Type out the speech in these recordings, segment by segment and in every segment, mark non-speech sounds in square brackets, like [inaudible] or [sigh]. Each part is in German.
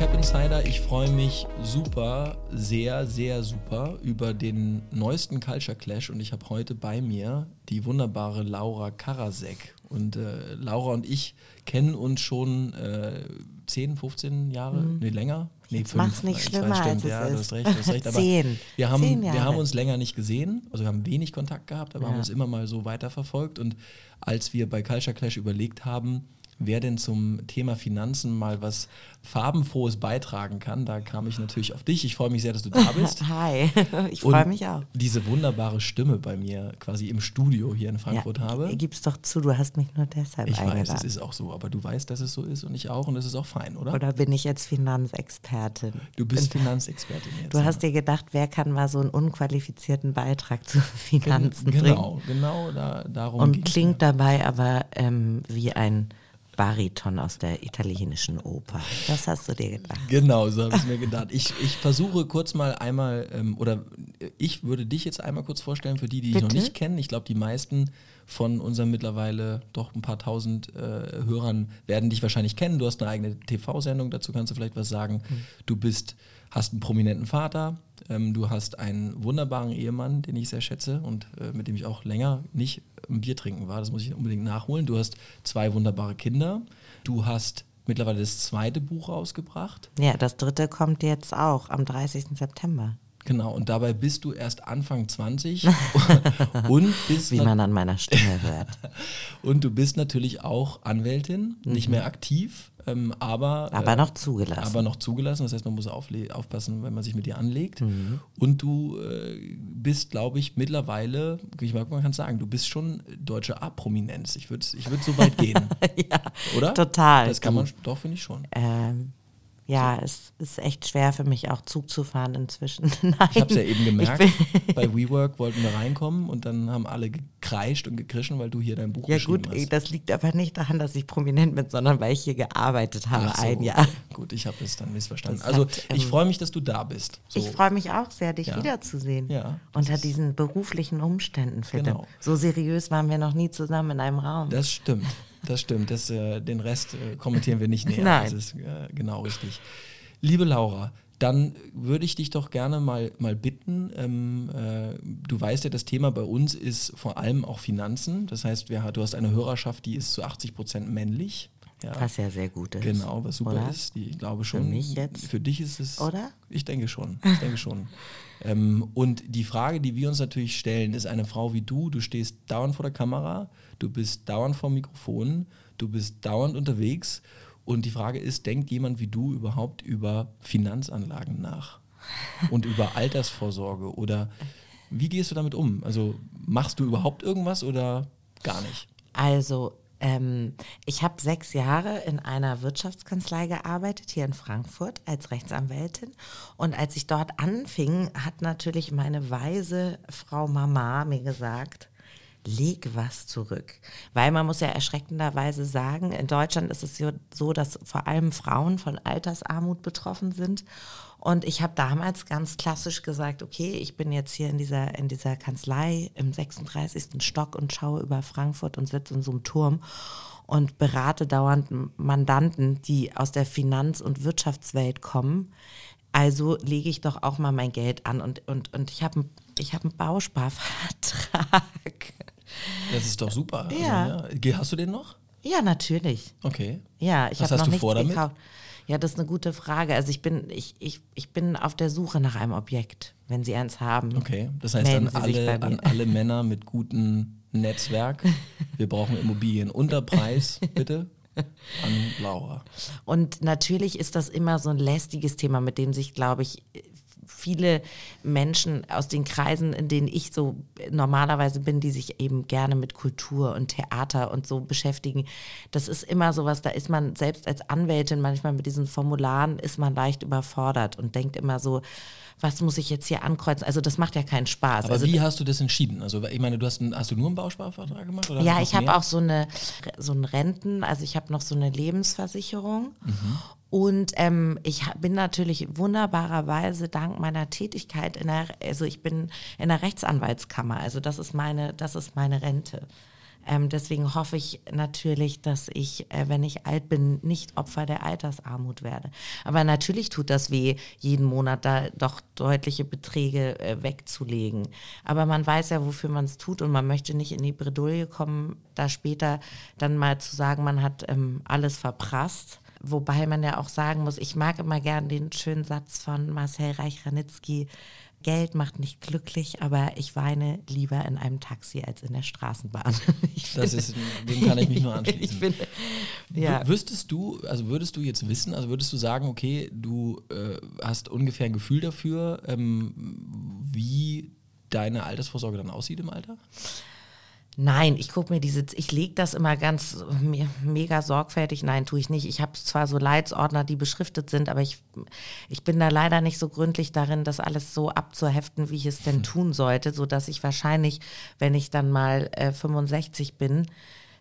Cap Insider. Ich freue mich super, sehr, sehr super über den neuesten Culture Clash und ich habe heute bei mir die wunderbare Laura Karasek. Und äh, Laura und ich kennen uns schon äh, 10, 15 Jahre, mhm. nee, länger. Nee, fünf. Mach's nicht schlimmer, weiß, als ja, es ist. Du hast recht, du hast recht. [laughs] Aber Zehn. Wir haben, Zehn Jahre. wir haben uns länger nicht gesehen, also wir haben wenig Kontakt gehabt, aber Ja. haben uns immer mal so weiterverfolgt. Und als wir bei Culture Clash überlegt haben, wer denn zum Thema Finanzen mal was Farbenfrohes beitragen kann, da kam ich natürlich auf dich. Ich freue mich sehr, dass du da bist. [laughs] Hi, [laughs] ich freue mich auch. Diese wunderbare Stimme bei mir quasi im Studio hier in Frankfurt habe. g- Gib's doch zu, du hast mich nur deshalb Ich weiß, es eingeladen. ist auch so, aber du weißt, dass es so ist und ich auch und das ist auch fein, oder? Oder bin ich jetzt Finanzexpertin? Du bist Finanzexpertin jetzt. Du ja. hast dir gedacht, wer kann mal so einen unqualifizierten Beitrag zu [laughs] Finanzen bringen? Genau, genau, da, darum Und klingt mir. dabei aber ähm, wie ein Bariton aus der italienischen Oper. Das hast du dir gedacht. Genau, so habe ich mir gedacht. Ich, ich versuche kurz mal einmal, ähm, oder ich würde dich jetzt einmal kurz vorstellen für die, die dich noch nicht kennen. Ich glaube, die meisten von unseren mittlerweile doch ein paar tausend äh, Hörern werden dich wahrscheinlich kennen. Du hast eine eigene TV-Sendung, dazu kannst du vielleicht was sagen. Hm. Du bist, hast einen prominenten Vater, ähm, du hast einen wunderbaren Ehemann, den ich sehr schätze und äh, mit dem ich auch länger nicht ein Bier trinken war. Das muss ich unbedingt nachholen. Du hast zwei wunderbare Kinder. Du hast mittlerweile das zweite Buch rausgebracht. Ja, das dritte kommt jetzt auch am 30. September. Genau, und dabei bist du erst Anfang 20 [laughs] und bist, Wie man an meiner Stimme hört. [laughs] und du bist natürlich auch Anwältin, nicht mehr aktiv, ähm, aber, Mhm. Aber äh, noch zugelassen. aber noch zugelassen. Das heißt, man muss aufpassen, wenn man sich mit dir anlegt. Mhm. Und du äh, bist, glaube ich, mittlerweile, ich mag, man kann sagen, du bist schon deutsche A-Prominenz. Ich würde ich würd so weit gehen, [laughs] ja, oder? total. Das kann man, doch, finde ich schon. Ähm, ja, es ist echt schwer für mich auch Zug zu fahren inzwischen. [laughs] Nein. Ich habe es ja eben gemerkt. Bei WeWork wollten wir reinkommen und dann haben alle gekreischt und gekrischen, weil du hier dein Buch Ja geschrieben gut, hast. ey, das liegt aber nicht daran, dass ich prominent bin, sondern weil ich hier gearbeitet habe so, ein okay. Jahr. Gut, ich habe es dann missverstanden. Das Also hat, ich ähm, freue mich, dass du da bist. So. Ich freue mich auch sehr, dich Ja. wiederzusehen. Ja, Unter diesen beruflichen Umständen, Philipp. Genau. So seriös waren wir noch nie zusammen in einem Raum. Das stimmt. Das stimmt. Das, äh, den Rest äh, kommentieren wir nicht näher. Nein. Das ist äh, genau richtig. Liebe Laura, dann würde ich dich doch gerne mal, mal bitten. Ähm, äh, du weißt ja, das Thema bei uns ist vor allem auch Finanzen. Das heißt, wir, du hast eine Hörerschaft, die ist zu 80 Prozent männlich. Ja. was ja sehr gut ist. Genau, was super Oder? ist. Die, ich glaube schon. mich jetzt? Für dich ist es. Oder? Ich denke schon. Ich denke schon. [laughs] ähm, und die Frage, die wir uns natürlich stellen, ist eine Frau wie du. Du stehst dauernd vor der Kamera, du bist dauernd vor dem Mikrofon, du bist dauernd unterwegs. Und die Frage ist, denkt jemand wie du überhaupt über Finanzanlagen nach? [laughs] Und über Altersvorsorge? Oder wie gehst du damit um? Also machst du überhaupt irgendwas oder gar nicht? Also, ähm, ich habe sechs Jahre in einer Wirtschaftskanzlei gearbeitet, hier in Frankfurt, als Rechtsanwältin. Und als ich dort anfing, hat natürlich meine weise Frau Mama mir gesagt, leg was zurück. Weil man muss ja erschreckenderweise sagen, in Deutschland ist es so- dass vor allem Frauen von Altersarmut betroffen sind. Und ich habe damals ganz klassisch gesagt, okay, ich bin jetzt hier in dieser, in dieser Kanzlei im 36. Stock und schaue über Frankfurt und sitze in so einem Turm und berate dauernd Mandanten, die aus der Finanz- und Wirtschaftswelt kommen. Also lege ich doch auch mal mein Geld an und, und, und ich habe ich hab einen Bausparvertrag. Das ist doch super. Ja. Also, ja. Hast du den noch? Ja, natürlich. Okay. Ja, ich habe noch du nichts vor damit? gekauft. Ja, das ist eine gute Frage. Also ich bin, ich, ich, ich bin auf der Suche nach einem Objekt, wenn Sie eins haben. Okay, das heißt an alle, an alle Männer [laughs] mit gutem Netzwerk, wir brauchen Immobilien unter Preis, [laughs] bitte, an Laura. Und natürlich ist das immer so ein lästiges Thema, mit dem sich, glaube ich, viele Menschen aus den Kreisen, in denen ich so normalerweise bin, die sich eben gerne mit Kultur und Theater und so beschäftigen. Das ist immer sowas, da ist man selbst als Anwältin manchmal mit diesen Formularen ist man leicht überfordert und denkt immer so, was muss ich jetzt hier ankreuzen? Also das macht ja keinen Spaß. Aber also, wie hast du das entschieden? Also ich meine, du hast, einen, hast du nur einen Bausparvertrag gemacht? Oder Ja, ich habe auch so eine so ein Renten, also ich habe noch so eine Lebensversicherung. Mhm. Und ähm, ich bin natürlich wunderbarerweise dank meiner Tätigkeit in der, also ich bin in der Rechtsanwaltskammer, also das ist meine, das ist meine Rente. Ähm, deswegen hoffe ich natürlich, dass ich, äh, wenn ich alt bin, nicht Opfer der Altersarmut werde. Aber natürlich tut das weh, jeden Monat da doch deutliche Beträge äh, wegzulegen. Aber man weiß ja, wofür man es tut und man möchte nicht in die Bredouille kommen, da später dann mal zu sagen, man hat ähm, alles verprasst. Wobei man ja auch sagen muss, ich mag immer gern den schönen Satz von Marcel Reich-Ranitzky, Geld macht nicht glücklich, aber ich weine lieber in einem Taxi als in der Straßenbahn. [laughs] Ich das ist, dem kann ich mich nur [laughs] anschließen. Ich finde, ja. Wüsstest du, also würdest du jetzt wissen, also würdest du sagen, okay, du äh, hast ungefähr ein Gefühl dafür, ähm, wie deine Altersvorsorge dann aussieht im Alter? Nein, ich gucke mir diese, ich lege das immer ganz me mega sorgfältig. Nein, tue ich nicht. Ich habe zwar so Leitsordner, die beschriftet sind, aber ich, ich bin da leider nicht so gründlich darin, das alles so abzuheften, wie ich es denn hm. tun sollte, sodass ich wahrscheinlich, wenn ich dann mal äh, 65 bin,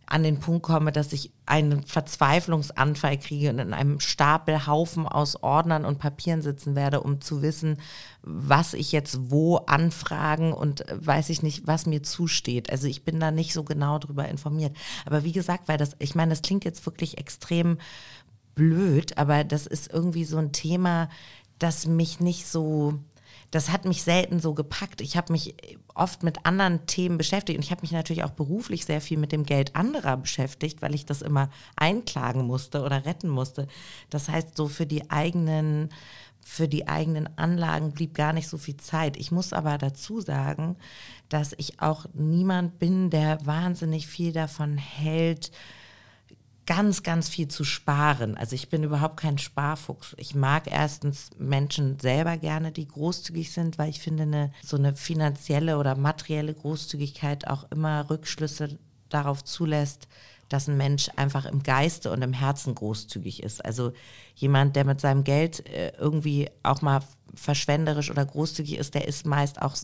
an den Punkt komme, dass ich einen Verzweiflungsanfall kriege und in einem Stapelhaufen aus Ordnern und Papieren sitzen werde, um zu wissen, was ich jetzt wo anfragen und weiß ich nicht, was mir zusteht. Also ich bin da nicht so genau drüber informiert. Aber wie gesagt, weil das, ich meine, das klingt jetzt wirklich extrem blöd, aber das ist irgendwie so ein Thema, das mich nicht so das hat mich selten so gepackt. Ich habe mich oft mit anderen Themen beschäftigt und ich habe mich natürlich auch beruflich sehr viel mit dem Geld anderer beschäftigt, weil ich das immer einklagen musste oder retten musste. Das heißt, so für die eigenen für die eigenen Anlagen blieb gar nicht so viel Zeit. Ich muss aber dazu sagen, dass ich auch niemand bin, der wahnsinnig viel davon hält, ganz, ganz viel zu sparen. Also ich bin überhaupt kein Sparfuchs. Ich mag erstens Menschen selber gerne, die großzügig sind, weil ich finde, eine, so eine finanzielle oder materielle Großzügigkeit auch immer Rückschlüsse darauf zulässt, dass ein Mensch einfach im Geiste und im Herzen großzügig ist. Also jemand, der mit seinem Geld äh, irgendwie auch mal verschwenderisch oder großzügig ist, der ist meist auch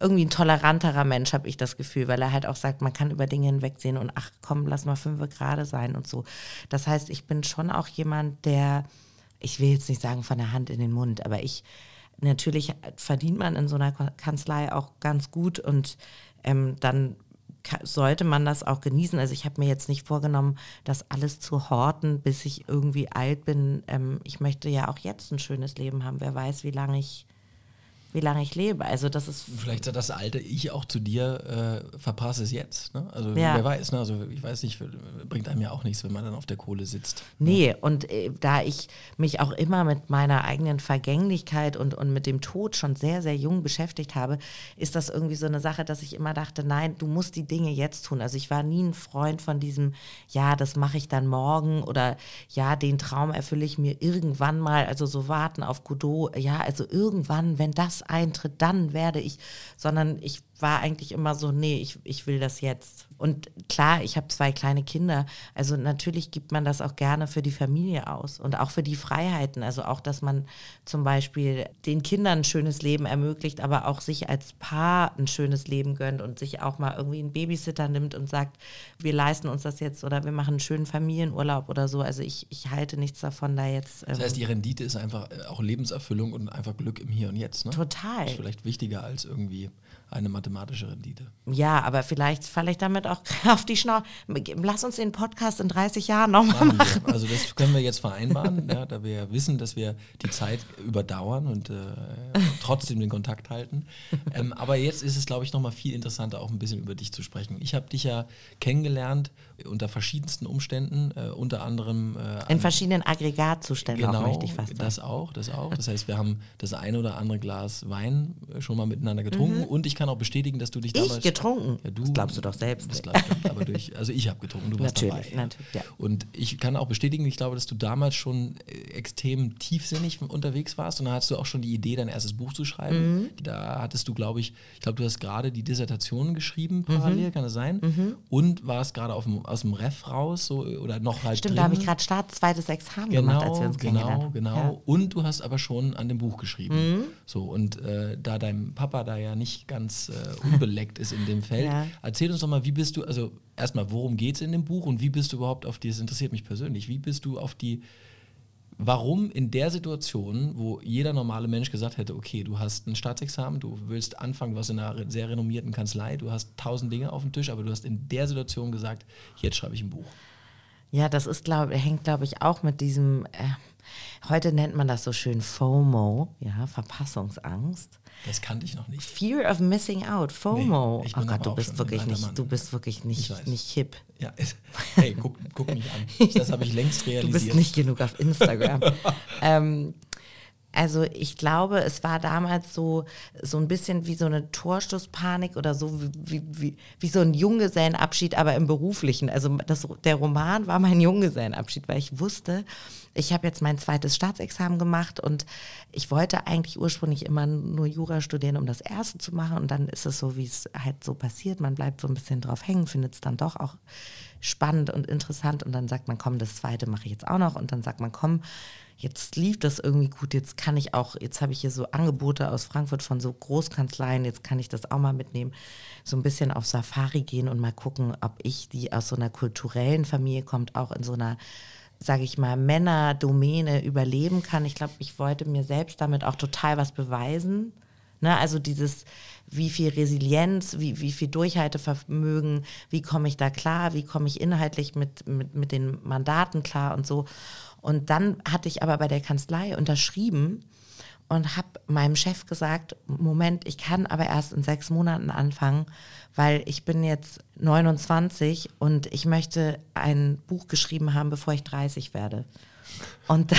irgendwie ein toleranterer Mensch, habe ich das Gefühl, weil er halt auch sagt, man kann über Dinge hinwegsehen und ach komm, lass mal fünf gerade sein und so. Das heißt, ich bin schon auch jemand, der, ich will jetzt nicht sagen von der Hand in den Mund, aber ich, natürlich verdient man in so einer Kanzlei auch ganz gut und ähm, dann sollte man das auch genießen. Also ich habe mir jetzt nicht vorgenommen, das alles zu horten, bis ich irgendwie alt bin. Ähm, ich möchte ja auch jetzt ein schönes Leben haben. Wer weiß, wie lange ich wie lange ich lebe. Also das ist vielleicht sagt das alte Ich auch zu dir, äh, verpasse es jetzt. Ne? Also ja. wer weiß, ne? also ich weiß nicht, bringt einem ja auch nichts, wenn man dann auf der Kohle sitzt. Ne? Nee, ne? und äh, da ich mich auch immer mit meiner eigenen Vergänglichkeit und, und mit dem Tod schon sehr, sehr jung beschäftigt habe, ist das irgendwie so eine Sache, dass ich immer dachte, nein, du musst die Dinge jetzt tun. Also ich war nie ein Freund von diesem, ja, das mache ich dann morgen oder ja, den Traum erfülle ich mir irgendwann mal, also so warten auf Godot, ja, also irgendwann, wenn das eintritt, dann werde ich, sondern ich war eigentlich immer so, nee, ich, ich will das jetzt. Und klar, ich habe zwei kleine Kinder. Also natürlich gibt man das auch gerne für die Familie aus und auch für die Freiheiten. Also auch, dass man zum Beispiel den Kindern ein schönes Leben ermöglicht, aber auch sich als Paar ein schönes Leben gönnt und sich auch mal irgendwie einen Babysitter nimmt und sagt, wir leisten uns das jetzt oder wir machen einen schönen Familienurlaub oder so. Also ich, ich halte nichts davon, da jetzt. Ähm das heißt, die Rendite ist einfach äh, auch Lebenserfüllung und einfach Glück im Hier und Jetzt. Ne? Total. Das ist vielleicht wichtiger als irgendwie eine mathematische Rendite. Ja, aber vielleicht falle ich damit auch [laughs] auf die Schnauze. Lass uns den Podcast in 30 Jahren nochmal machen. machen. Also das können wir jetzt vereinbaren, [laughs] ja, da wir wissen, dass wir die Zeit überdauern und äh, trotzdem den Kontakt halten. Ähm, aber jetzt ist es, glaube ich, nochmal viel interessanter, auch ein bisschen über dich zu sprechen. Ich habe dich ja kennengelernt unter verschiedensten Umständen, äh, unter anderem... Äh, in verschiedenen Aggregatzuständen genau, auch, möchte ich fast sagen. das auch, das auch. Das heißt, wir haben das eine oder andere Glas Wein schon mal miteinander getrunken mhm. und ich kann auch bestätigen, dass du dich damals... Ich getrunken? Ja, du, das glaubst du doch selbst. Das glaubst du, aber durch, also ich habe getrunken, du warst natürlich, dabei. Natürlich, ja. Und ich kann auch bestätigen, ich glaube, dass du damals schon äh, extrem tiefsinnig unterwegs warst und da hattest du auch schon die Idee, dein erstes Buch zu schreiben. Mhm. Da hattest du, glaube ich, ich glaube, du hast gerade die Dissertation geschrieben, parallel, mhm. kann das sein? Mhm. Und warst gerade aus dem Ref raus so, oder noch halt Stimmt, drin. da habe ich gerade Start zweites Examen genau, gemacht, als wir uns Genau, genau. Ja. Und du hast aber schon an dem Buch geschrieben. Mhm. So, und äh, da dein Papa da ja nicht ganz äh, unbeleckt ist in dem Feld, [laughs] ja. erzähl uns doch mal, wie bist du, also erstmal, worum geht es in dem Buch und wie bist du überhaupt auf die, das interessiert mich persönlich, wie bist du auf die warum in der Situation, wo jeder normale Mensch gesagt hätte, okay, du hast ein Staatsexamen, du willst anfangen, was in einer sehr renommierten Kanzlei, du hast tausend Dinge auf dem Tisch, aber du hast in der Situation gesagt, jetzt schreibe ich ein Buch. Ja, das ist, glaub, hängt, glaube ich, auch mit diesem, äh, heute nennt man das so schön FOMO, ja, Verpassungsangst. Das kannte ich noch nicht. Fear of missing out, FOMO. Nee, ich oh bin Gott, du auch bist wirklich nicht, Mann. du bist wirklich Ich nicht, nicht hip. Ja, hey, guck, guck mich an. [laughs] Das habe ich längst Du realisiert. bist nicht genug auf Instagram. [laughs] ähm, also ich glaube, es war damals so, so ein bisschen wie so eine Torstoßpanik oder so wie, wie, wie, so ein Junggesellenabschied, aber im beruflichen. Also das, der Roman war mein Junggesellenabschied, weil ich wusste, ich habe jetzt mein zweites Staatsexamen gemacht und ich wollte eigentlich ursprünglich immer nur Jura studieren, um das erste zu machen. Und dann ist es so, wie es halt so passiert. Man bleibt so ein bisschen drauf hängen, findet es dann doch auch spannend und interessant. Und dann sagt man, komm, das zweite mache ich jetzt auch noch. Und dann sagt man, komm, jetzt lief das irgendwie gut, jetzt kann ich auch, jetzt habe ich hier so Angebote aus Frankfurt von so Großkanzleien, jetzt kann ich das auch mal mitnehmen, so ein bisschen auf Safari gehen und mal gucken, ob ich, die aus so einer kulturellen Familie kommt, auch in so einer sage ich mal, Männerdomäne überleben kann. Ich glaube, ich wollte mir selbst damit auch total was beweisen. Ne, also dieses, wie viel Resilienz, wie, wie viel Durchhaltevermögen, wie komme ich da klar, wie komme ich inhaltlich mit, mit, mit den Mandaten klar und so. Und dann hatte ich aber bei der Kanzlei unterschrieben und habe meinem Chef gesagt, Moment, ich kann aber erst in sechs Monaten anfangen, weil ich bin jetzt 29 und ich möchte ein Buch geschrieben haben, bevor ich 30 werde. Und da,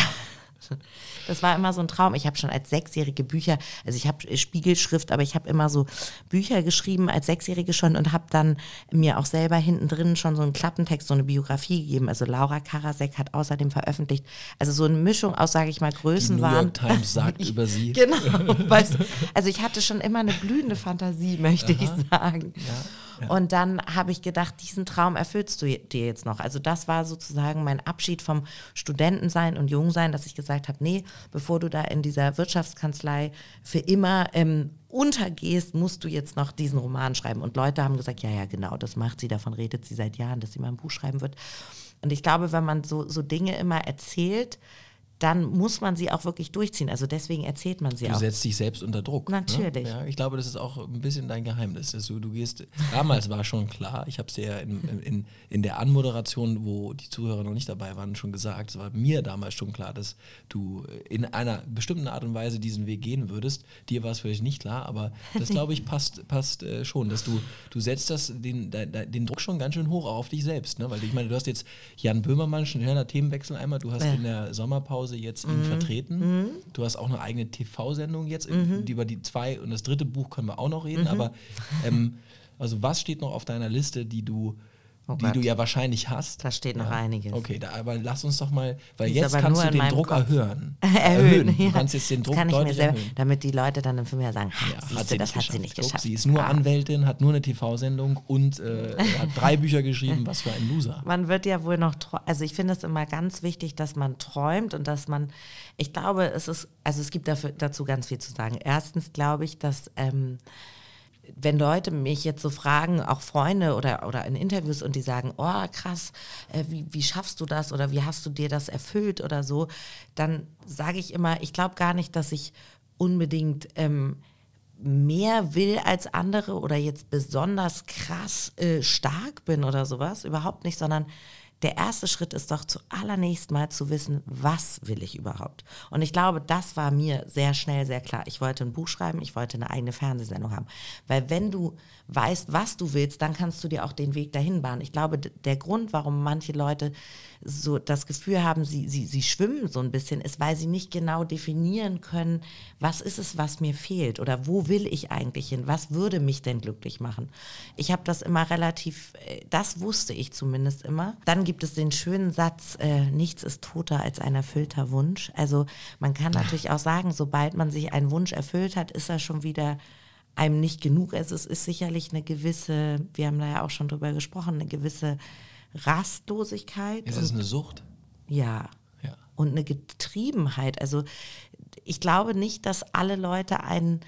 das war immer so ein Traum. Ich habe schon als Sechsjährige Bücher, also ich habe Spiegelschrift, aber ich habe immer so Bücher geschrieben als Sechsjährige schon und habe dann mir auch selber hinten drin schon so einen Klappentext, so eine Biografie gegeben. Also Laura Karasek hat außerdem veröffentlicht, also so eine Mischung aus, sage ich mal, Die New Größenwahn. York Times sagt [laughs] über sie. Genau, [laughs] weißt, also ich hatte schon immer eine blühende Fantasie, möchte ich sagen. Und dann habe ich gedacht, diesen Traum erfüllst du dir jetzt noch. Also das war sozusagen mein Abschied vom Studentensein und Jungsein, dass ich gesagt habe, nee, bevor du da in dieser Wirtschaftskanzlei für immer ähm, untergehst, musst du jetzt noch diesen Roman schreiben. Und Leute haben gesagt, ja, ja, genau, das macht sie, davon redet sie seit Jahren, dass sie mal ein Buch schreiben wird. Und ich glaube, wenn man so, so Dinge immer erzählt, dann muss man sie auch wirklich durchziehen. Also deswegen erzählt man sie Du auch. setzt dich selbst unter Druck. Natürlich. Ne? Ja, ich glaube, das ist auch ein bisschen dein Geheimnis. Dass du, du gehst, damals war schon klar, ich habe es dir ja in, in, in der Anmoderation, wo die Zuhörer noch nicht dabei waren, schon gesagt, es war mir damals schon klar, dass du in einer bestimmten Art und Weise diesen Weg gehen würdest. Dir war es vielleicht nicht klar, aber das glaube ich [laughs] passt, passt äh, schon, dass du, du setzt das, den, de, de, den Druck schon ganz schön hoch auf dich selbst. Ne? Weil ich meine, du hast jetzt Jan Böhmermann, schneller Themenwechsel einmal, du hast Ja. in der Sommerpause jetzt ihn vertreten. Du hast auch eine eigene TV-Sendung jetzt, die über die zwei und das dritte Buch können wir auch noch reden, aber ähm, also was steht noch auf deiner Liste, die du, Oh die du ja wahrscheinlich hast? Da steht noch einiges. Okay, da, aber lass uns doch mal, weil ist jetzt kannst du den Druck Kopf. [laughs] erhöhen. erhöhen. Du ja. kannst jetzt den Druck deutlich selber, erhöhen. damit die Leute dann für mich sagen, ha, Ja, siehst du, das hat sie nicht geschafft. Sie ist nur Ah. Anwältin, hat nur eine TV-Sendung und äh, [laughs] hat drei Bücher geschrieben. Was für ein Loser. Man wird ja wohl noch, also ich finde es immer ganz wichtig, dass man träumt und dass man, ich glaube, es ist, also es gibt dafür, dazu ganz viel zu sagen. Erstens glaube ich, dass ähm, wenn Leute mich jetzt so fragen, auch Freunde oder, oder in Interviews und die sagen, oh krass, äh, wie, wie schaffst du das oder wie hast du dir das erfüllt oder so, dann sage ich immer, ich glaube gar nicht, dass ich unbedingt ähm, mehr will als andere oder jetzt besonders krass äh, stark bin oder sowas, überhaupt nicht, sondern der erste Schritt ist doch zuallererst mal zu wissen, was will ich überhaupt. Und ich glaube, das war mir sehr schnell sehr klar. Ich wollte ein Buch schreiben, ich wollte eine eigene Fernsehsendung haben. Weil wenn du weißt, was du willst, dann kannst du dir auch den Weg dahin bahnen. Ich glaube, der Grund, warum manche Leute so das Gefühl haben, sie, sie, sie schwimmen so ein bisschen, ist, weil sie nicht genau definieren können, was ist es, was mir fehlt oder wo will ich eigentlich hin, was würde mich denn glücklich machen. Ich habe das immer relativ, äh, das wusste ich zumindest immer. Dann gibt es den schönen Satz, äh, nichts ist toter als ein erfüllter Wunsch. Also man kann natürlich auch sagen, sobald man sich einen Wunsch erfüllt hat, ist er schon wieder einem nicht genug. Also es ist sicherlich eine gewisse, wir haben da ja auch schon drüber gesprochen, eine gewisse Rastlosigkeit. Ist es eine Sucht? ja. Ja. Und eine Getriebenheit. Also ich glaube nicht, dass alle Leute einen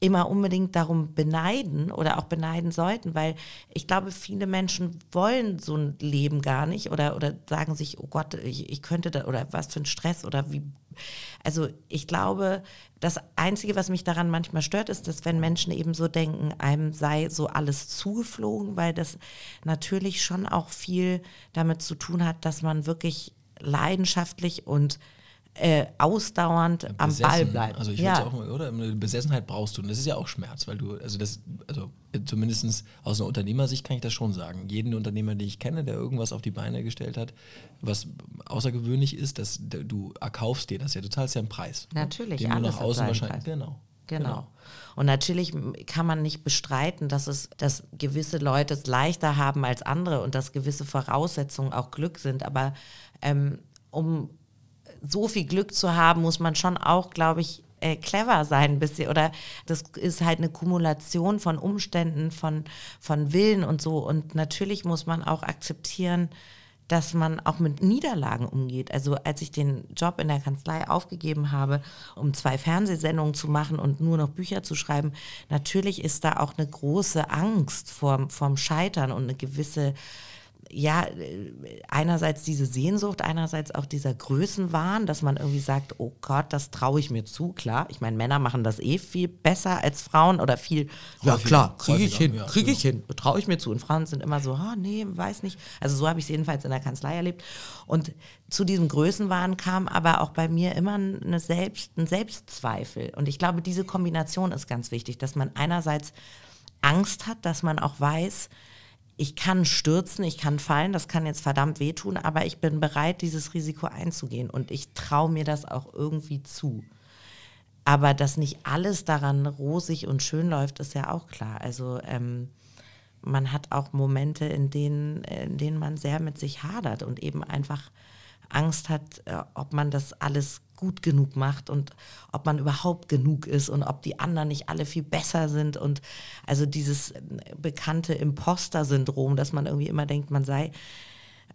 immer unbedingt darum beneiden oder auch beneiden sollten, weil ich glaube, viele Menschen wollen so ein Leben gar nicht oder, oder sagen sich, oh Gott, ich, ich könnte da oder was für ein Stress oder wie. Also ich glaube, das Einzige, was mich daran manchmal stört, ist, dass wenn Menschen eben so denken, einem sei so alles zugeflogen, weil das natürlich schon auch viel damit zu tun hat, dass man wirklich leidenschaftlich und äh, ausdauernd Besessen, am Ball bleibt. Also ich ja. auch mal, oder? Besessenheit brauchst du. Und das ist ja auch Schmerz, weil du, also das, also zumindest aus einer Unternehmersicht kann ich das schon sagen. Jeden Unternehmer, den ich kenne, der irgendwas auf die Beine gestellt hat, was außergewöhnlich ist, dass du erkaufst dir das ja, du zahlst ja einen Preis. Natürlich, den du nach außen wahrscheinlich. Genau. Genau. genau. Und natürlich kann man nicht bestreiten, dass es, dass gewisse Leute es leichter haben als andere und dass gewisse Voraussetzungen auch Glück sind. Aber ähm, um so viel Glück zu haben, muss man schon auch, glaube ich, äh, clever sein ein bisschen. Oder das ist halt eine Kumulation von Umständen, von, von Willen und so. Und natürlich muss man auch akzeptieren, dass man auch mit Niederlagen umgeht. Also als ich den Job in der Kanzlei aufgegeben habe, um zwei Fernsehsendungen zu machen und nur noch Bücher zu schreiben, natürlich ist da auch eine große Angst vorm, vorm Scheitern und eine gewisse ja, einerseits diese Sehnsucht, einerseits auch dieser Größenwahn, dass man irgendwie sagt, oh Gott, das traue ich mir zu, klar. Ich meine, Männer machen das eh viel besser als Frauen oder viel, ja häufiger, klar, kriege ich hin, kriege ich genau. hin, traue ich mir zu. Und Frauen sind immer so, oh, nee, weiß nicht. Also so habe ich es jedenfalls in der Kanzlei erlebt. Und zu diesem Größenwahn kam aber auch bei mir immer eine Selbst, ein Selbstzweifel. Und ich glaube, diese Kombination ist ganz wichtig, dass man einerseits Angst hat, dass man auch weiß, ich kann stürzen, ich kann fallen, das kann jetzt verdammt wehtun, aber ich bin bereit, dieses Risiko einzugehen und ich traue mir das auch irgendwie zu. Aber dass nicht alles daran rosig und schön läuft, ist ja auch klar. Also ähm, man hat auch Momente, in denen, in denen man sehr mit sich hadert und eben einfach Angst hat, äh, ob man das alles gut genug macht und ob man überhaupt genug ist und ob die anderen nicht alle viel besser sind und also dieses äh, bekannte Imposter-Syndrom, dass man irgendwie immer denkt, man sei äh,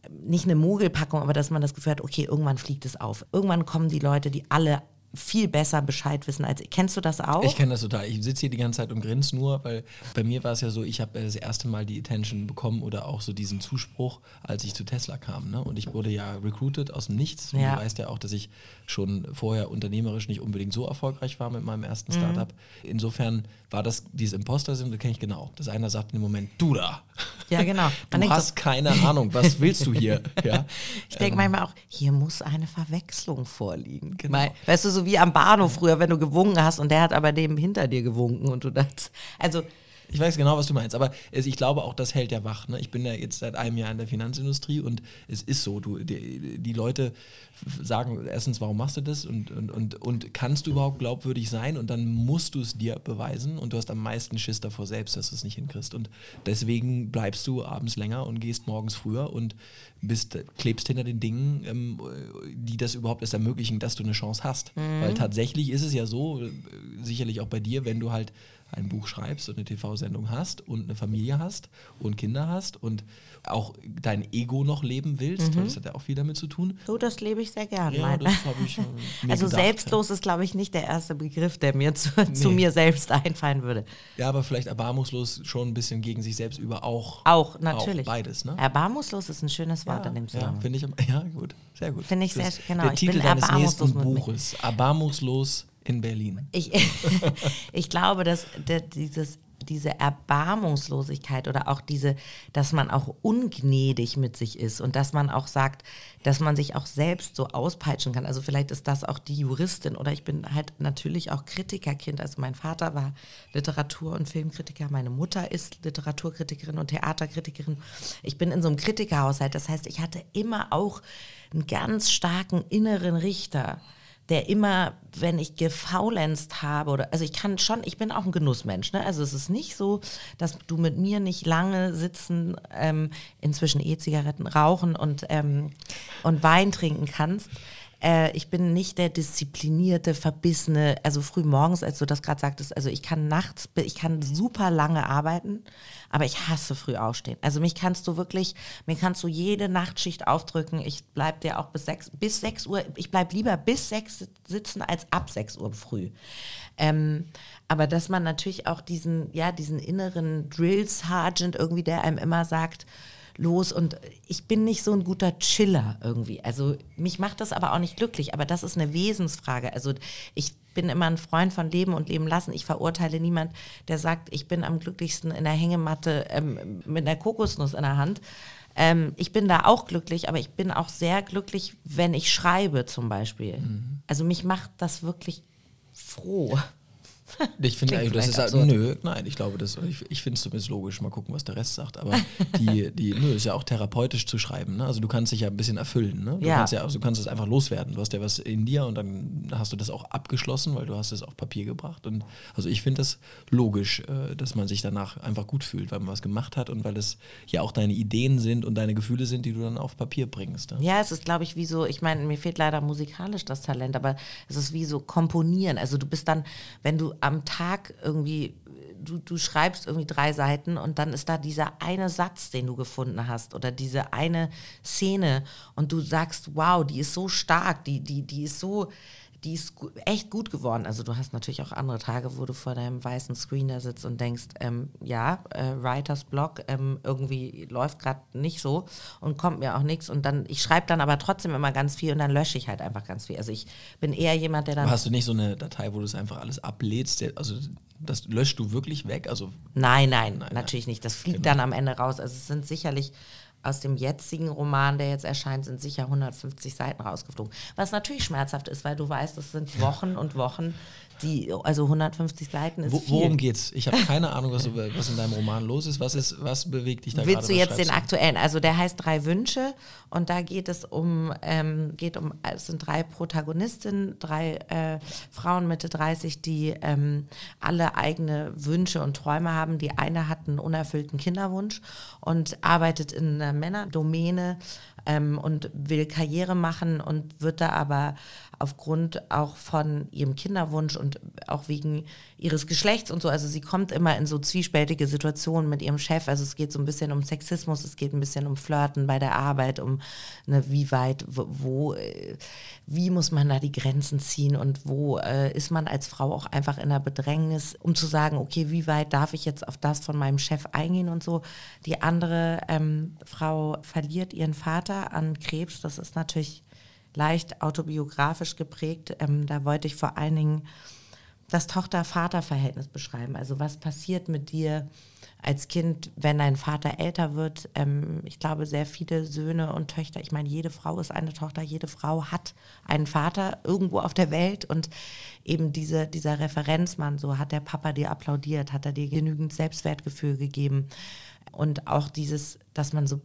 nicht eine Mogelpackung, aber dass man das Gefühl hat, okay, irgendwann fliegt es auf. Irgendwann kommen die Leute, die alle viel besser Bescheid wissen als ich. Kennst du das auch? Ich kenne das total. Ich sitze hier die ganze Zeit und grinse nur, weil bei mir war es ja so, ich habe das erste Mal die Attention bekommen oder auch so diesen Zuspruch, als ich zu Tesla kam. Ne? Und ich wurde ja recruited aus dem Nichts. Ja. Du weißt ja auch, dass ich schon vorher unternehmerisch nicht unbedingt so erfolgreich war mit meinem ersten mhm. Startup. Insofern war das, dieses Imposter-Syndrom, kenne ich genau. Das einer sagt im Moment, du da. Ja, genau. [laughs] Man du hast so, keine Ahnung, was willst du hier? [laughs] Ja? Ich denke ähm, manchmal auch, hier muss eine Verwechslung vorliegen. Genau. Weil, weißt du, so wie am Bahnhof früher, wenn du gewunken hast und der hat aber neben hinter dir gewunken und du dachtest, also ich weiß genau, was du meinst, aber ich glaube auch, das hält ja wach. Ne? Ich bin ja jetzt seit einem Jahr in der Finanzindustrie und es ist so, du, die, die Leute sagen erstens, warum machst du das und, und, und, und kannst du überhaupt glaubwürdig sein und dann musst du es dir beweisen und du hast am meisten Schiss davor selbst, dass du es nicht hinkriegst und deswegen bleibst du abends länger und gehst morgens früher und bist, klebst hinter den Dingen, ähm, die das überhaupt erst ermöglichen, dass du eine Chance hast. Mhm. Weil tatsächlich ist es ja so, äh, sicherlich auch bei dir, wenn du halt ein Buch schreibst und eine TV-Sendung hast und eine Familie hast und Kinder hast und auch dein Ego noch leben willst, mhm. weil das hat ja auch viel damit zu tun. So, das lebe ich sehr gerne. Ja, das ich, [laughs] also gedacht, selbstlos ist, glaube ich, nicht der erste Begriff, der mir zu, nee. zu, mir selbst einfallen würde. Ja, aber vielleicht erbarmungslos schon ein bisschen gegen sich selbst über auch. Auch, natürlich. Auch beides, ne? Erbarmungslos ist ein schönes Wort ja, in dem Zusammenhang. Ja, finde ich, [laughs] ja, gut, sehr gut. Finde ich sehr, genau. Der ich Titel bin deines nächsten Buches, Erbarmungslos in Berlin. Ich, [laughs] ich glaube, dass dieses, diese Erbarmungslosigkeit oder auch diese, dass man auch ungnädig mit sich ist und dass man auch sagt, dass man sich auch selbst so auspeitschen kann. Also vielleicht ist das auch die Juristin oder ich bin halt natürlich auch Kritikerkind. Also mein Vater war Literatur- und Filmkritiker, meine Mutter ist Literaturkritikerin und Theaterkritikerin. Ich bin in so einem Kritikerhaushalt. Das heißt, ich hatte immer auch einen ganz starken inneren Richter der immer, wenn ich gefaulenzt habe oder, also ich kann schon, ich bin auch ein Genussmensch, ne? Also es ist nicht so, dass du mit mir nicht lange sitzen, ähm, inzwischen E-Zigaretten rauchen und, ähm, und Wein trinken kannst. Äh, ich bin nicht der disziplinierte, verbissene, also früh morgens, als du das gerade sagtest, also ich kann nachts, ich kann super lange arbeiten, aber ich hasse früh aufstehen. Also mich kannst du wirklich, mir kannst du jede Nachtschicht aufdrücken. Ich bleib dir auch bis sechs, bis sechs Uhr, ich bleib lieber bis sechs sitzen als ab sechs Uhr früh. Ähm, aber dass man natürlich auch diesen, ja, diesen inneren Drill Sergeant irgendwie, der einem immer sagt, los und ich bin nicht so ein guter Chiller irgendwie. Also mich macht das aber auch nicht glücklich, aber das ist eine Wesensfrage. Also ich bin immer ein Freund von Leben und Leben lassen. Ich verurteile niemand, der sagt, ich bin am glücklichsten in der Hängematte ähm, mit einer Kokosnuss in der Hand. Ähm, ich bin da auch glücklich, aber ich bin auch sehr glücklich, wenn ich schreibe zum Beispiel. Mhm. Also mich macht das wirklich froh. Ich finde eigentlich, das ist halt, nö, nein, ich glaube, das, ich, ich finde es zumindest logisch. Mal gucken, was der Rest sagt. Aber [laughs] die, die, nö, ist ja auch therapeutisch zu schreiben. Ne? Also du kannst dich ja ein bisschen erfüllen. Ne? Du ja. kannst ja, also du kannst es einfach loswerden. Du hast ja was in dir und dann hast du das auch abgeschlossen, weil du hast es auf Papier gebracht. Und also ich finde das logisch, äh, dass man sich danach einfach gut fühlt, weil man was gemacht hat und weil es ja auch deine Ideen sind und deine Gefühle sind, die du dann auf Papier bringst. Ne? Ja, es ist, glaube ich, wie so, ich meine, mir fehlt leider musikalisch das Talent, aber es ist wie so komponieren. Also du bist dann, wenn du am Tag irgendwie, du, du schreibst irgendwie drei Seiten und dann ist da dieser eine Satz, den du gefunden hast oder diese eine Szene und du sagst, wow, die ist so stark, die, die, die ist so, die ist echt gut geworden. Also du hast natürlich auch andere Tage, wo du vor deinem weißen Screen da sitzt und denkst, ähm, ja, äh, Writers Block ähm, irgendwie läuft gerade nicht so und kommt mir auch nichts. Und dann, ich schreibe dann aber trotzdem immer ganz viel und dann lösche ich halt einfach ganz viel. Also ich bin eher jemand, der dann. Aber hast du nicht so eine Datei, wo du es einfach alles ablädst? Also das löscht du wirklich weg? Also nein, nein, nein natürlich nein. nicht. Das fliegt genau. dann am Ende raus. Also es sind sicherlich aus dem jetzigen Roman, der jetzt erscheint, sind sicher 150 Seiten rausgeflogen. Was natürlich schmerzhaft ist, weil du weißt, es sind Wochen und Wochen die, also 150 Seiten ist Wo, Worum viel. geht's? Ich habe keine Ahnung, was, was, in deinem Roman los ist. Was, ist, was bewegt dich da Willst du jetzt den aktuellen? Also der heißt Drei Wünsche und da geht es um, ähm, geht um, es sind drei Protagonistinnen, drei äh, Frauen Mitte 30, die ähm, alle eigene Wünsche und Träume haben. Die eine hat einen unerfüllten Kinderwunsch und arbeitet in einer Männerdomäne ähm, und will Karriere machen und wird da aber aufgrund auch von ihrem Kinderwunsch und auch wegen ihres Geschlechts und so, also sie kommt immer in so zwiespältige Situationen mit ihrem Chef, also es geht so ein bisschen um Sexismus, es geht ein bisschen um Flirten bei der Arbeit, um ne, wie weit, wo, äh, wie muss man da die Grenzen ziehen und wo äh, ist man als Frau auch einfach in der Bedrängnis, um zu sagen, okay, wie weit darf ich jetzt auf das von meinem Chef eingehen und so. Die andere ähm, Frau verliert ihren Vater an Krebs, das ist natürlich leicht autobiografisch geprägt. Ähm, da wollte ich vor allen Dingen das Tochter-Vater-Verhältnis beschreiben. Also was passiert mit dir als Kind, wenn dein Vater älter wird? Ähm, ich glaube, sehr viele Söhne und Töchter, ich meine, jede Frau ist eine Tochter, jede Frau hat einen Vater irgendwo auf der Welt und eben diese, dieser Referenzmann, so hat der Papa dir applaudiert, hat er dir genügend Selbstwertgefühl gegeben und auch dieses, dass man so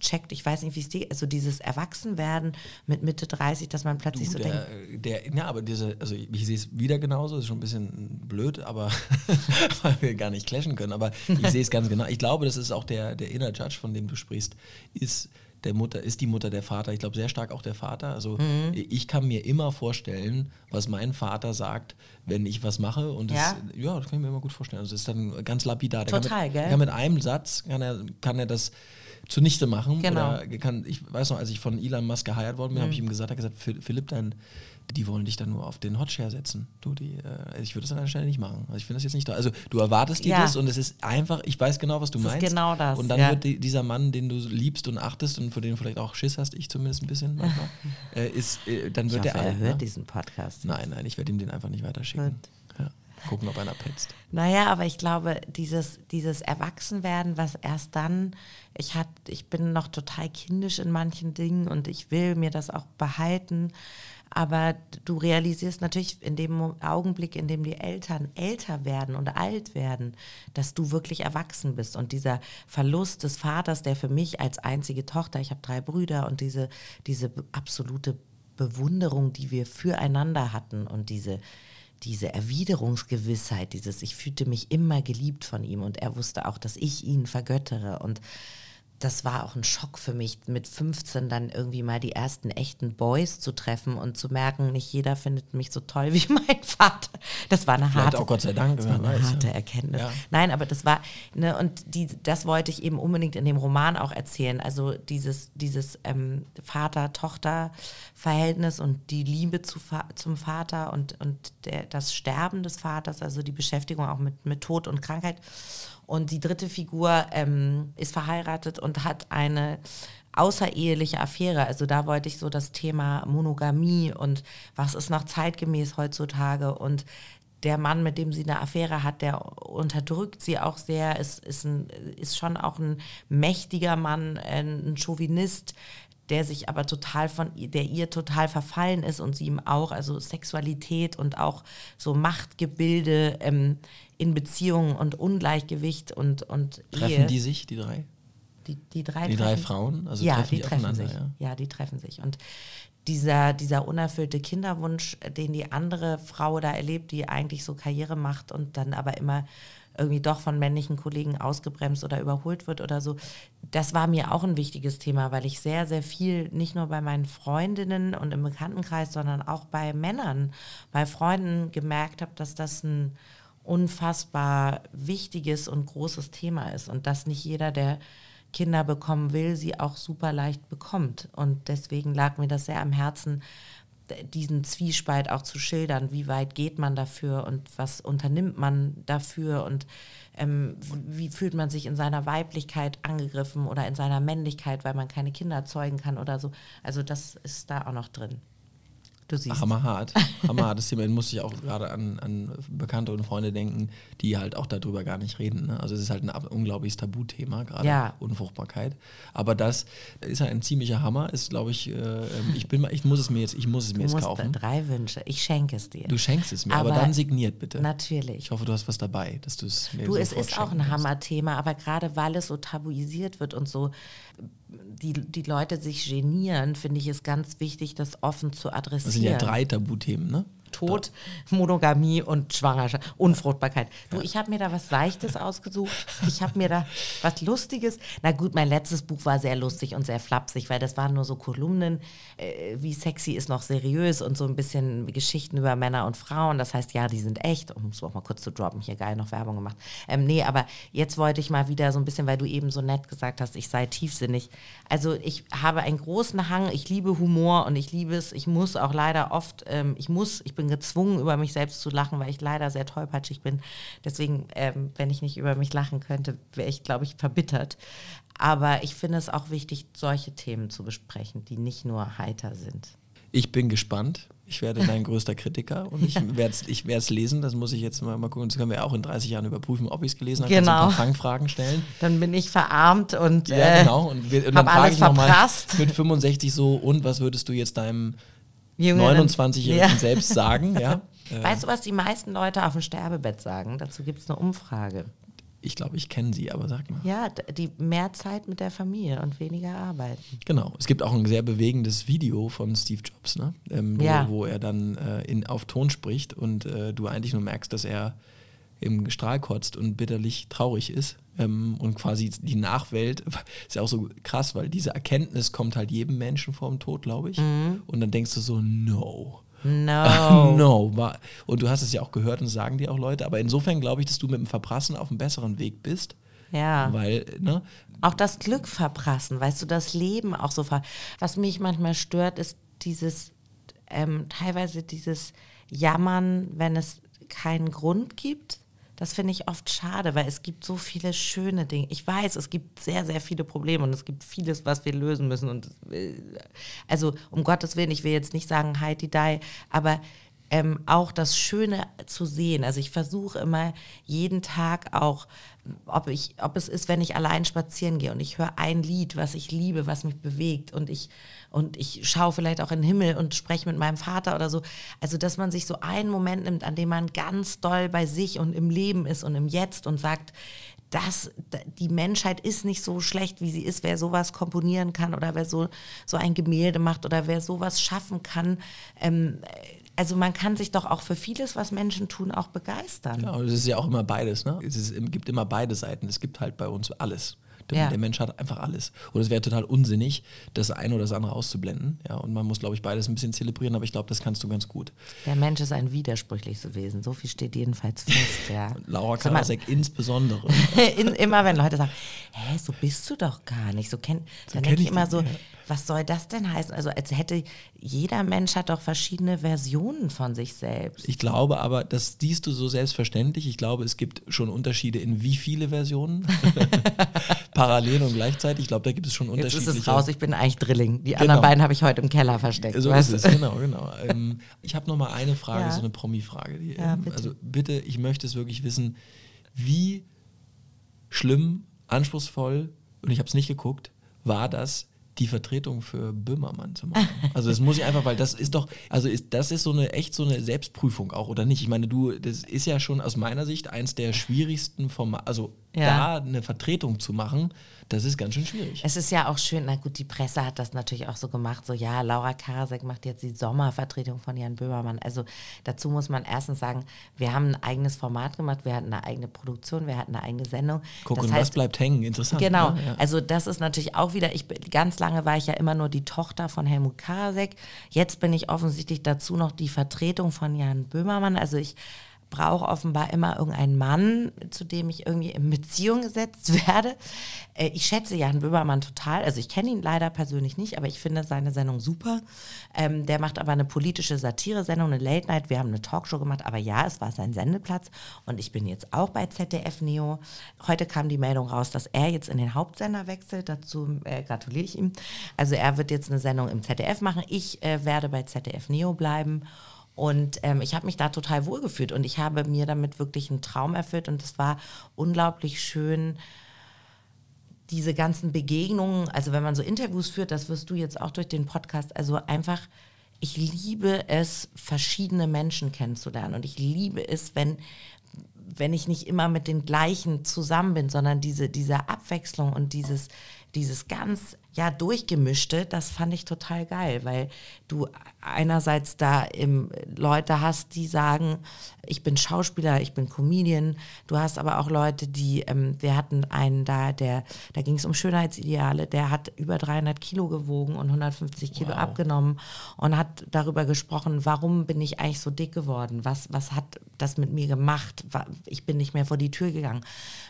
checkt, ich weiß nicht, wie es dir, also dieses Erwachsenwerden mit Mitte 30, dass man plötzlich du, so der, denkt. Der, ja, aber diese, also ich sehe es wieder genauso, ist schon ein bisschen blöd, aber [laughs] weil wir gar nicht clashen können, aber ich sehe es ganz genau. Ich glaube, das ist auch der, der Inner Judge, von dem du sprichst, ist der Mutter, ist die Mutter der Vater. Ich glaube sehr stark auch der Vater. Also mhm. ich kann mir immer vorstellen, was mein Vater sagt, wenn ich was mache. Und das, ja? ja, das kann ich mir immer gut vorstellen. Also das ist dann ganz lapidar. Der Total, kann mit, gell? Kann mit einem Satz kann er, kann er das zunichte machen. Genau. Oder kann, ich weiß noch, als ich von Elon Musk geheiert worden bin, mhm. habe ich ihm gesagt, er hat gesagt, Philipp, dein, die wollen dich dann nur auf den Hotshare setzen. Du, die, äh, ich würde das an deiner Stelle nicht machen. Also ich finde das jetzt nicht da. Also du erwartest dir ja. das und es ist einfach, ich weiß genau, was du das meinst. Ist genau das. Und dann ja. wird die, dieser Mann, den du liebst und achtest und für den du vielleicht auch Schiss hast, ich zumindest ein bisschen manchmal, [laughs] äh, ist, äh, dann wird ich hoffe, der er hört ne? diesen Podcast. Nein, nein, ich werde ihm den einfach nicht weiterschicken. Gut. Gucken, ob einer petzt. Naja, aber ich glaube, dieses, dieses Erwachsenwerden, was erst dann, ich, hat, ich bin noch total kindisch in manchen Dingen und ich will mir das auch behalten. Aber du realisierst natürlich in dem Augenblick, in dem die Eltern älter werden und alt werden, dass du wirklich erwachsen bist. Und dieser Verlust des Vaters, der für mich als einzige Tochter, ich habe drei Brüder und diese, diese absolute Bewunderung, die wir füreinander hatten und diese, diese Erwiderungsgewissheit, dieses, ich fühlte mich immer geliebt von ihm und er wusste auch, dass ich ihn vergöttere und das war auch ein Schock für mich, mit 15 dann irgendwie mal die ersten echten Boys zu treffen und zu merken, nicht jeder findet mich so toll [laughs] wie mein Vater. Das war eine Vielleicht harte, auch Gott sei Dank. das war eine weiß, harte ja. Erkenntnis. Ja. Nein, aber das war, ne, und die, das wollte ich eben unbedingt in dem Roman auch erzählen. Also dieses, dieses ähm, Vater-Tochter-Verhältnis und die Liebe zu, zum Vater und, und der, das Sterben des Vaters, also die Beschäftigung auch mit, mit Tod und Krankheit. Und die dritte Figur ähm, ist verheiratet und hat eine außereheliche Affäre. Also da wollte ich so das Thema Monogamie und was ist noch zeitgemäß heutzutage und der Mann, mit dem sie eine Affäre hat, der unterdrückt sie auch sehr, ist, ist, ein, ist schon auch ein mächtiger Mann, ein Chauvinist, der sich aber total von, der ihr total verfallen ist und sie ihm auch, also Sexualität und auch so Machtgebilde ähm, in Beziehungen und Ungleichgewicht und, und Treffen Ehe. die sich, die drei? Die, die drei, Die drei Frauen? Also ja, treffen die, die treffen sich. ja? Ja? die treffen sich. Und dieser, dieser unerfüllte Kinderwunsch, den die andere Frau da erlebt, die eigentlich so Karriere macht und dann aber immer irgendwie doch von männlichen Kollegen ausgebremst oder überholt wird oder so. Das war mir auch ein wichtiges Thema, weil ich sehr, sehr viel, nicht nur bei meinen Freundinnen und im Bekanntenkreis, sondern auch bei Männern, bei Freunden gemerkt habe, dass das ein unfassbar wichtiges und großes Thema ist und dass nicht jeder, der Kinder bekommen will, sie auch super leicht bekommt. Und deswegen lag mir das sehr am Herzen, diesen Zwiespalt auch zu schildern. Wie weit geht man dafür und was unternimmt man dafür und ähm, wie fühlt man sich in seiner Weiblichkeit angegriffen oder in seiner Männlichkeit, weil man keine Kinder zeugen kann oder so. Also das ist da auch noch drin. Du siehst. Hammerhart. Hammerhartes Thema. Da musste ich auch gerade an, an Bekannte und Freunde denken, die halt auch darüber gar nicht reden. Ne? Also es ist halt ein unglaubliches Tabuthema, gerade Ja. Unfruchtbarkeit. Aber das ist halt ein ziemlicher Hammer. Ist, glaube ich, äh, ähm, ich bin mal, ich muss es mir jetzt, ich muss es mir du jetzt musst kaufen. drei Wünsche. Ich schenke es dir. Du schenkst es mir, aber, Aber dann signiert bitte. Natürlich. Ich hoffe, du hast was dabei, dass du es mir Du, es ist auch ein. Hammerthema, aber gerade weil es so tabuisiert wird und so die, die Leute sich genieren, finde ich es ganz wichtig, das offen zu adressieren. Das sind ja drei Tabuthemen, ne? Tod, Monogamie und Schwangerschaft, Unfruchtbarkeit. Du, ich habe mir da was Leichtes ausgesucht. Ich habe mir da was Lustiges. Na gut, mein letztes Buch war sehr lustig und sehr flapsig, weil das waren nur so Kolumnen, äh, wie sexy ist noch seriös und so ein bisschen Geschichten über Männer und Frauen. Das heißt, ja, die sind echt. Um es auch mal kurz zu droppen, hier geil noch Werbung gemacht. Ähm, nee, aber jetzt wollte ich mal wieder so ein bisschen, weil du eben so nett gesagt hast, ich sei tiefsinnig. Also ich habe einen großen Hang, ich liebe Humor und ich liebe es. Ich muss auch leider oft, ähm, ich muss, ich bin gezwungen, über mich selbst zu lachen, weil ich leider sehr tollpatschig bin. Deswegen, ähm, wenn ich nicht über mich lachen könnte, wäre ich, glaube ich, verbittert. Aber ich finde es auch wichtig, solche Themen zu besprechen, die nicht nur heiter sind. Ich bin gespannt. Ich werde dein [laughs] größter Kritiker und ich werde es ich werd's lesen. Das muss ich jetzt mal, mal gucken. Das können wir auch in 30 Jahren überprüfen, ob ich es gelesen habe. Kannst Genau. ein paar Fangfragen stellen. Dann bin ich verarmt und Ja, äh, genau. Und, wir, und dann frage ich nochmal mit 65 so, und was würdest du jetzt deinem 29-Jährigen Ja. selbst sagen? Ja? [laughs] Äh, Weißt du, was die meisten Leute auf dem Sterbebett sagen? Dazu gibt es eine Umfrage. ich glaube, ich kenne sie, aber sag mal. Ja, die mehr Zeit mit der Familie und weniger arbeiten. Genau. Es gibt auch ein sehr bewegendes Video von Steve Jobs, ne? ähm, wo, Ja. wo er dann äh, in, auf Ton spricht und äh, du eigentlich nur merkst, dass er im Strahl kotzt und bitterlich traurig ist. Ähm, und quasi die Nachwelt [laughs] ist ja auch so krass, weil diese Erkenntnis kommt halt jedem Menschen vor dem Tod, glaube ich. Und dann denkst du so, no. No. [laughs] No. Und du hast es ja auch gehört und sagen dir auch Leute. Aber insofern glaube ich, dass du mit dem Verprassen auf einem besseren Weg bist. Ja. Weil, ne? Auch das Glück verprassen, weißt du, das Leben auch so ver. Was mich manchmal stört, ist dieses, ähm, teilweise dieses Jammern, wenn es keinen Grund gibt. Das finde ich oft schade, weil es gibt so viele schöne Dinge. Ich weiß, es gibt sehr, sehr viele Probleme und es gibt vieles, was wir lösen müssen. Und äh, also um Gottes Willen, ich will jetzt nicht sagen Heidi die, aber ähm, auch das Schöne zu sehen. Also ich versuche immer jeden Tag auch, ob, ich, ob es ist, wenn ich allein spazieren gehe und ich höre ein Lied, was ich liebe, was mich bewegt und ich, und ich schaue vielleicht auch in den Himmel und spreche mit meinem Vater oder so. Also dass man sich so einen Moment nimmt, an dem man ganz doll bei sich und im Leben ist und im Jetzt und sagt, das, d- die Menschheit ist nicht so schlecht, wie sie ist. Wer sowas komponieren kann oder wer so, so ein Gemälde macht oder wer sowas schaffen kann. Ähm, also man kann sich doch auch für vieles, was Menschen tun, auch begeistern. Ja, und es ist ja auch immer beides, ne? Es ist, gibt immer beide Seiten. Es gibt halt bei uns alles. Der, Ja. der Mensch hat einfach alles. Und es wäre total unsinnig, das eine oder das andere auszublenden. Ja, und man muss, glaube ich, beides ein bisschen zelebrieren, aber ich glaube, das kannst du ganz gut. Der Mensch ist ein widersprüchliches Wesen. So viel steht jedenfalls fest, ja. [laughs] Laura Karasek insbesondere. [laughs] in, immer wenn Leute sagen, hä, so bist du doch gar nicht. So kenn, dann kenn denke ich ich immer so, ja. Was soll das denn heißen? Also als hätte jeder Mensch hat doch verschiedene Versionen von sich selbst. Ich glaube aber, das siehst du so selbstverständlich. Ich glaube, es gibt schon Unterschiede in wie viele Versionen. [laughs] Parallel und gleichzeitig. Ich glaube, da gibt es schon Jetzt unterschiedliche. ist es raus, ich bin eigentlich Drilling. Die Genau. anderen beiden habe ich heute im Keller versteckt. So weißt ist es, genau, genau. Ähm, ich habe noch mal eine Frage, Ja. so eine Promi-Frage. Ja, ähm, bitte. Also bitte, ich möchte es wirklich wissen, wie schlimm, anspruchsvoll, und ich habe es nicht geguckt, war das, die Vertretung für Böhmermann zu machen. [laughs] Also das muss ich einfach, weil das ist doch, also ist, das ist so eine echt so eine Selbstprüfung auch, oder nicht? Ich meine, du, das ist ja schon aus meiner Sicht eins der schwierigsten Formate, also Ja. da eine Vertretung zu machen, das ist ganz schön schwierig. Es ist ja auch schön, na gut, die Presse hat das natürlich auch so gemacht, so ja, Laura Karasek macht jetzt die Sommervertretung von Jan Böhmermann. Also dazu muss man erstens sagen, wir haben ein eigenes Format gemacht, wir hatten eine eigene Produktion, wir hatten eine eigene Sendung. Guck, das und was bleibt hängen? Interessant. Genau, ne? Ja. also das ist natürlich auch wieder, ich ganz lange war ich ja immer nur die Tochter von Helmut Karasek. Jetzt bin ich offensichtlich dazu noch die Vertretung von Jan Böhmermann. Also ich brauche offenbar immer irgendeinen Mann, zu dem ich irgendwie in Beziehung gesetzt [laughs] werde. Äh, ich schätze Jan Böhmermann total. Also ich kenne ihn leider persönlich nicht, aber ich finde seine Sendung super. Ähm, der macht aber eine politische Satire-Sendung, eine Late Night. Wir haben eine Talkshow gemacht, aber ja, es war sein Sendeplatz. Und ich bin jetzt auch bei ZDF Neo. Heute kam die Meldung raus, dass er jetzt in den Hauptsender wechselt. Dazu äh, gratuliere ich ihm. Also er wird jetzt eine Sendung im ZDF machen. Ich äh, werde bei ZDF Neo bleiben. Und ähm, ich habe mich da total wohlgefühlt und ich habe mir damit wirklich einen Traum erfüllt und es war unglaublich schön, diese ganzen Begegnungen, also wenn man so Interviews führt, das wirst du jetzt auch durch den Podcast, also einfach, ich liebe es, verschiedene Menschen kennenzulernen und ich liebe es, wenn, wenn ich nicht immer mit den gleichen zusammen bin, sondern diese, diese Abwechslung und dieses, dieses ganz ja durchgemischte, das fand ich total geil, weil du einerseits da im, Leute hast, die sagen, ich bin Schauspieler, ich bin Comedian. Du hast aber auch Leute, die, ähm, wir hatten einen da, der, da ging es um Schönheitsideale, der hat über 300 Kilo gewogen und 150 Kilo Wow. abgenommen und hat darüber gesprochen, warum bin ich eigentlich so dick geworden? Was, was hat das mit mir gemacht? Ich bin nicht mehr vor die Tür gegangen.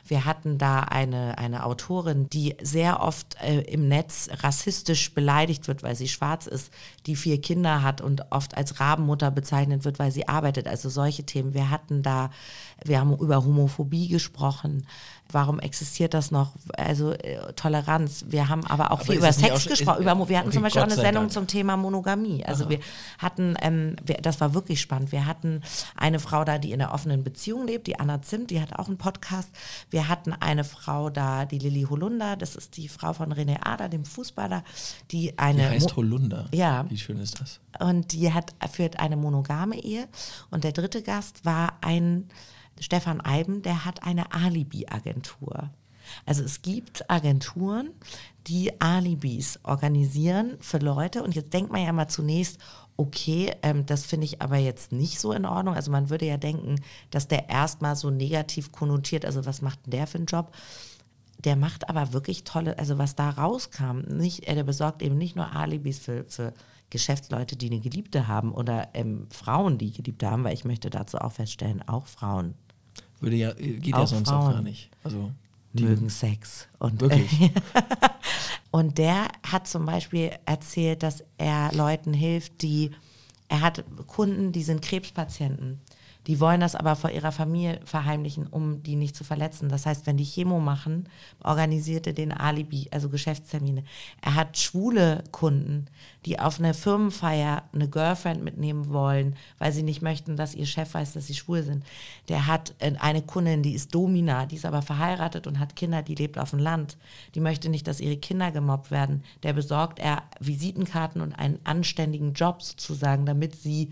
Wir hatten da eine, eine Autorin, die sehr oft äh, im Netz rassistisch beleidigt wird, weil sie schwarz ist, die vier Kinder hat und oft als Rabenmutter bezeichnet wird, weil sie arbeitet. Also solche Themen. Wir hatten da, wir haben über Homophobie gesprochen. Warum existiert das noch? Also äh, Toleranz. Wir haben aber auch Aber viel über Sex gesprochen. Über, wir hatten okay, zum Beispiel auch eine Sendung Dank. zum Thema Monogamie. Also wir hatten, ähm, wir, das war wirklich spannend. Wir hatten eine Frau da, die in einer offenen Beziehung lebt, die Anna Zimt, die hat auch einen Podcast. Wir hatten eine Frau da, die Lilly Holunder, das ist die Frau von René Ader, dem Fußballer, die Die eine heißt Mo- Holunder. Ja. Wie schön ist das? und die hat führt eine monogame Ehe. Und der dritte Gast war ein Stefan Eiben, der hat eine Alibi-Agentur. Also es gibt Agenturen, die Alibis organisieren für Leute. Und jetzt denkt man ja mal zunächst, okay, ähm, das finde ich aber jetzt nicht so in Ordnung. Also man würde ja denken, dass der erstmal so negativ konnotiert, also was macht denn der für einen Job? der macht aber wirklich tolle, also was da rauskam, nicht, äh, der besorgt eben nicht nur Alibis für, für Geschäftsleute, die eine Geliebte haben oder ähm, Frauen, die Geliebte haben, weil ich möchte dazu auch feststellen, auch Frauen Würde ja, geht ja Auch sonst auch Frauen. gar nicht. Also, mögen Sex. Und, [laughs] Wirklich? und der hat zum Beispiel erzählt, dass er Leuten hilft, die, er hat Kunden, die sind Krebspatienten. Die wollen das aber vor ihrer Familie verheimlichen, um die nicht zu verletzen. Das heißt, wenn die Chemo machen, organisiert er den Alibi, also Geschäftstermine. Er hat schwule Kunden, die auf eine Firmenfeier eine Girlfriend mitnehmen wollen, weil sie nicht möchten, dass ihr Chef weiß, dass sie schwul sind. Der hat äh, eine Kundin, die ist Domina, die ist aber verheiratet und hat Kinder, die lebt auf dem Land. Die möchte nicht, dass ihre Kinder gemobbt werden. Der besorgt er Visitenkarten und einen anständigen Job sozusagen, damit sie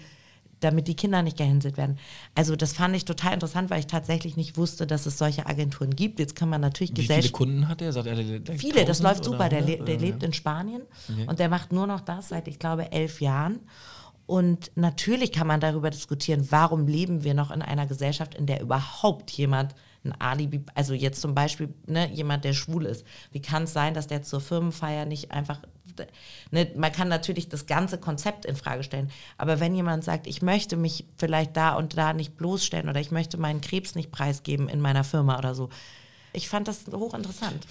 damit die Kinder nicht gehänselt werden. Also das fand ich total interessant, weil ich tatsächlich nicht wusste, dass es solche Agenturen gibt. Jetzt kann man natürlich Wie viele Gesellschaft Kunden hat er? Sagt er, der, der Viele, das 1000 läuft oder super. Der, le 100 der lebt in Spanien Okay. und der macht nur noch das seit, ich glaube, elf Jahren. Und natürlich kann man darüber diskutieren, warum leben wir noch in einer Gesellschaft, in der überhaupt jemand ein Alibi, also jetzt zum Beispiel ne, jemand, der schwul ist. Wie kann es sein, dass der zur Firmenfeier nicht einfach, ne, man kann natürlich das ganze Konzept in Frage stellen, aber wenn jemand sagt, ich möchte mich vielleicht da und da nicht bloßstellen oder ich möchte meinen Krebs nicht preisgeben in meiner Firma oder so, ich fand das hochinteressant.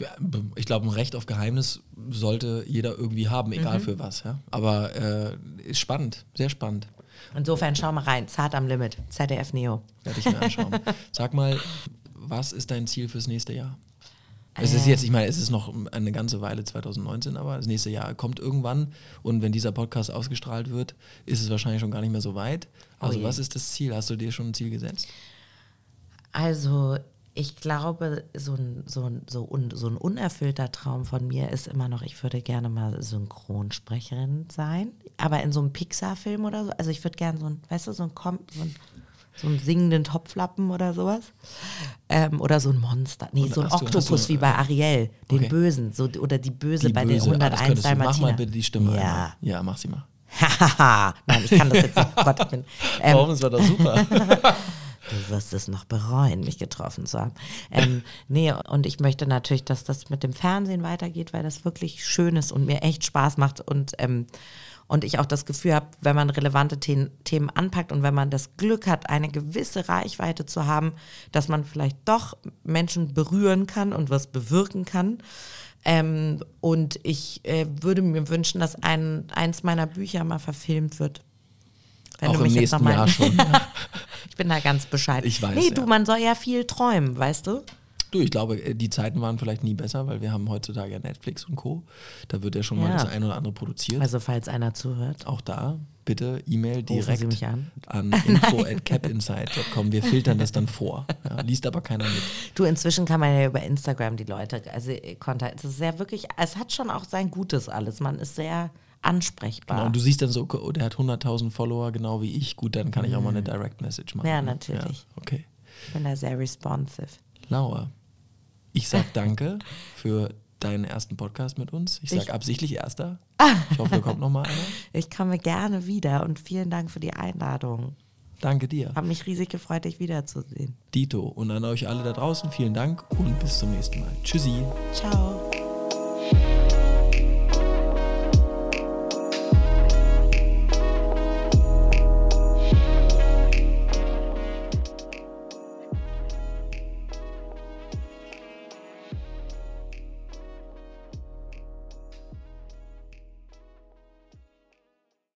Ich glaube, ein Recht auf Geheimnis sollte jeder irgendwie haben, egal mhm. für was. Ja? Aber äh, ist spannend, sehr spannend. Insofern schau mal rein. Zart am Limit, ZDF Neo. Werde ich mir anschauen. [laughs] Sag mal, was ist dein Ziel fürs nächste Jahr? Es ist äh. jetzt, ich meine, es ist noch eine ganze Weile 2019, aber das nächste Jahr kommt irgendwann und wenn dieser Podcast ausgestrahlt wird, ist es wahrscheinlich schon gar nicht mehr so weit. Also, oh was ist das Ziel? Hast du dir schon ein Ziel gesetzt? Also, ich glaube, so ein, so, ein, so, un, so ein unerfüllter Traum von mir ist immer noch, ich würde gerne mal Synchronsprecherin sein, aber in so einem Pixar-Film oder so. Also ich würde gerne so ein, weißt du, so ein, so ein, so einen singenden Topflappen oder sowas. Ähm, oder so ein Monster. Nee, so ein Oktopus du, wie bei Ariel, den okay. Bösen. So, oder die Böse die bei Böse. der 101 ah, Mach mal bitte die Stimme. Ja, ja mach sie mal. Nein, ich kann das jetzt nicht. [laughs] Gott, ich bin, ähm, Warum? Es war doch super. [laughs] Du wirst es noch bereuen, mich getroffen zu haben. Ähm, nee, und ich möchte natürlich, dass das mit dem Fernsehen weitergeht, weil das wirklich schön ist und mir echt Spaß macht und, ähm, und ich auch das Gefühl habe, wenn man relevante The Themen anpackt und wenn man das Glück hat, eine gewisse Reichweite zu haben, dass man vielleicht doch Menschen berühren kann und was bewirken kann. Ähm, und ich äh, würde mir wünschen, dass ein, eins meiner Bücher mal verfilmt wird. Wenn Auch im nächsten Jahr schon. [laughs] ich bin da ganz bescheiden. Ich weiß. Nee, ja. du, man soll ja viel träumen, weißt du? Du, ich glaube, äh, die Zeiten waren vielleicht nie besser, weil wir haben heutzutage ja Netflix und Co. Da wird ja schon ja. mal das eine oder andere produziert. Also falls einer zuhört. Auch da, bitte E-Mail direkt an, an info@capinsight.com. Wir filtern das dann vor. Ja, liest aber keiner mit. Du, inzwischen kann man ja über Instagram die Leute, also Kontakt, es ist sehr wirklich, es hat schon auch sein Gutes alles. Man ist sehr ansprechbar. Genau, und du siehst dann so, oh, der hat 100.000 Follower, genau wie ich. Gut, dann kann ich auch mal eine mhm. Direct Message machen. Ja, natürlich. Ja, okay. Ich bin da sehr responsive. Laura, ich sag [laughs] danke für deinen ersten Podcast mit uns. Ich sage absichtlich erster. [laughs] Ich hoffe, da kommt noch mal einer. Ich komme gerne wieder und vielen Dank für die Einladung. Danke dir. Hab mich riesig gefreut, dich wiederzusehen. Dito und an euch alle da draußen vielen Dank und bis zum nächsten Mal. Tschüssi. Ciao.